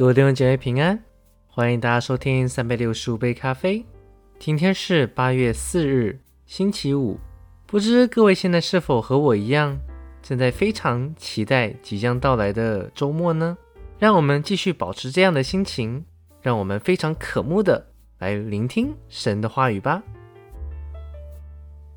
各位弟兄姐妹平安，欢迎大家收听三百六十五杯咖啡。今天是八月四日，星期五。不知各位现在是否和我一样，正在非常期待即将到来的周末呢？让我们继续保持这样的心情，让我们非常渴慕的来聆听神的话语吧。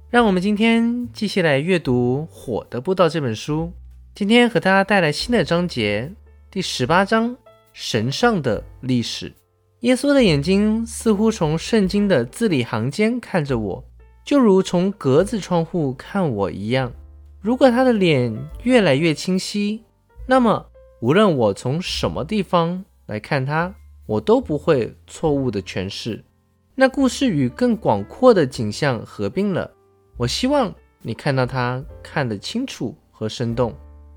让我们今天继续来阅读《火的步道》这本书。今天和大家带来新的章节，第十八章。神上的历史，耶稣的眼睛似乎从圣经的字里行间看着我，就如从格子窗户看我一样。如果他的脸越来越清晰，那么无论我从什么地方来看他，我都不会错误的诠释。那故事与更广阔的景象合并了。我希望你看到他看得清楚和生动，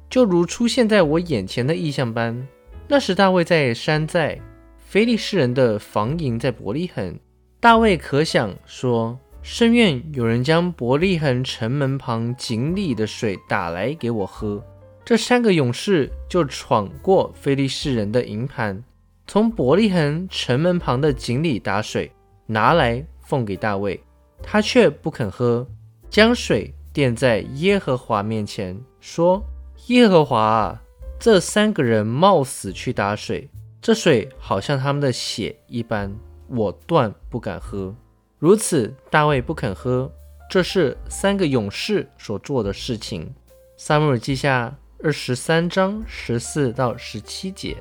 就如出现在我眼前的意象般。那时，大卫在山寨，非利士人的防营在伯利恒。大卫可想说：“深愿有人将伯利恒城门旁井里的水打来给我喝。”这三个勇士就闯过非利士人的营盘，从伯利恒城门旁的井里打水，拿来奉给大卫。他却不肯喝，将水垫在耶和华面前，说：“耶和华啊！”这三个人冒死去打水，这水好像他们的血一般，我断不敢喝。如此，大卫不肯喝，这是三个勇士所做的事情。撒母耳记下二十三章十四到十七节，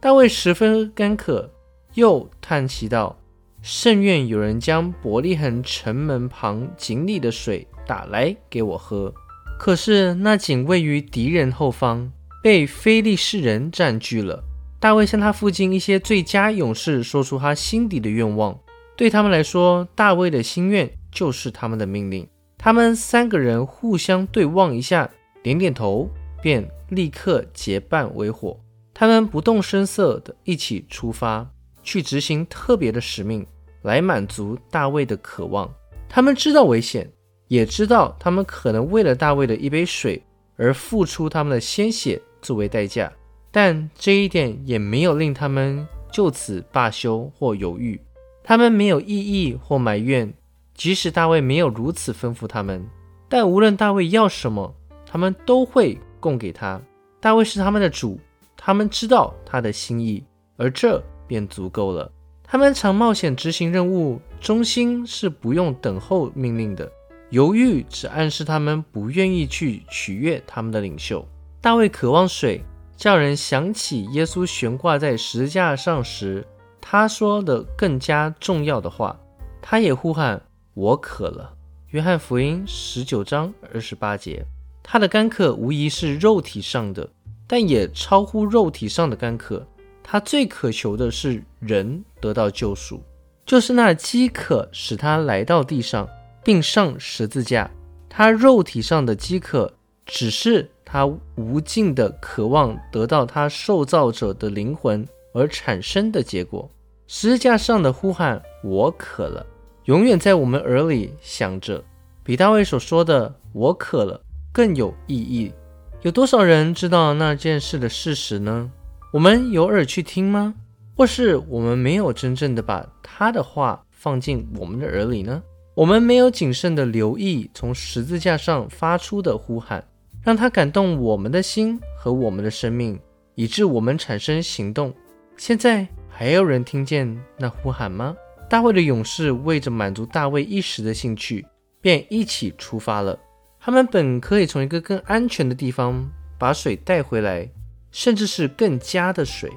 大卫十分干渴，又叹息道：“甚愿有人将伯利恒城门旁井里的水打来给我喝。”可是那井位于敌人后方。被非利士人占据了。大卫向他附近一些最佳勇士说出他心底的愿望，对他们来说，大卫的心愿就是他们的命令。他们三个人互相对望一下，点点头，便立刻结伴为伙。他们不动声色地一起出发，去执行特别的使命，来满足大卫的渴望。他们知道危险，也知道他们可能为了大卫的一杯水而付出他们的鲜血。作为代价，但这一点也没有令他们就此罢休或犹豫。他们没有异议或埋怨，即使大卫没有如此吩咐他们。但无论大卫要什么，他们都会供给他。大卫是他们的主，他们知道他的心意，而这便足够了。他们常冒险执行任务，忠心是不用等候命令的。犹豫只暗示他们不愿意去取悦他们的领袖。大卫渴望水，叫人想起耶稣悬挂在十字架上时，他说的更加重要的话。他也呼喊：“我渴了。”约翰福音十九章二十八节。他的干渴无疑是肉体上的，但也超乎肉体上的干渴。他最渴求的是人得到救赎，就是那饥渴使他来到地上，并上十字架。他肉体上的饥渴只是。他无尽的渴望得到他受造者的灵魂而产生的结果。十字架上的呼喊“我渴了”，永远在我们耳里响着，比大卫所说的“我渴了”更有意义。有多少人知道那件事的事实呢？我们有耳去听吗？或是我们没有真正的把他的话放进我们的耳里呢？我们没有谨慎的留意从十字架上发出的呼喊。让他感动我们的心和我们的生命，以致我们产生行动。现在还有人听见那呼喊吗？大卫的勇士为着满足大卫一时的兴趣，便一起出发了。他们本可以从一个更安全的地方把水带回来，甚至是更加的水，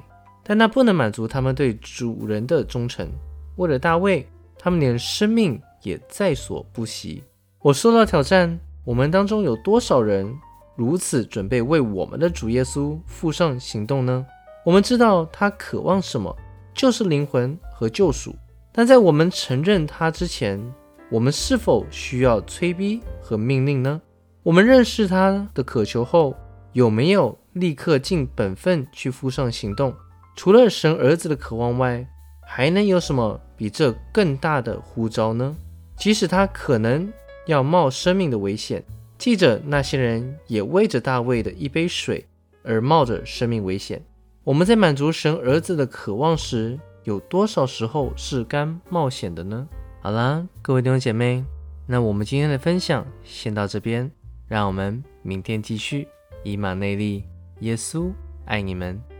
但那不能满足他们对主人的忠诚。为了大卫，他们连生命也在所不惜。我受到挑战，我们当中有多少人？如此准备为我们的主耶稣付上行动呢？我们知道他渴望什么，就是灵魂和救赎。但在我们承认他之前，我们是否需要催逼和命令呢？我们认识他的渴求后，有没有立刻尽本分去付上行动？除了神儿子的渴望外，还能有什么比这更大的呼召呢？即使他可能要冒生命的危险。记着，那些人也为着大卫的一杯水而冒着生命危险。我们在满足神儿子的渴望时，有多少时候是甘冒险的呢？好啦，各位弟兄姐妹，那我们今天的分享先到这边，让我们明天继续。以马内利，耶稣爱你们。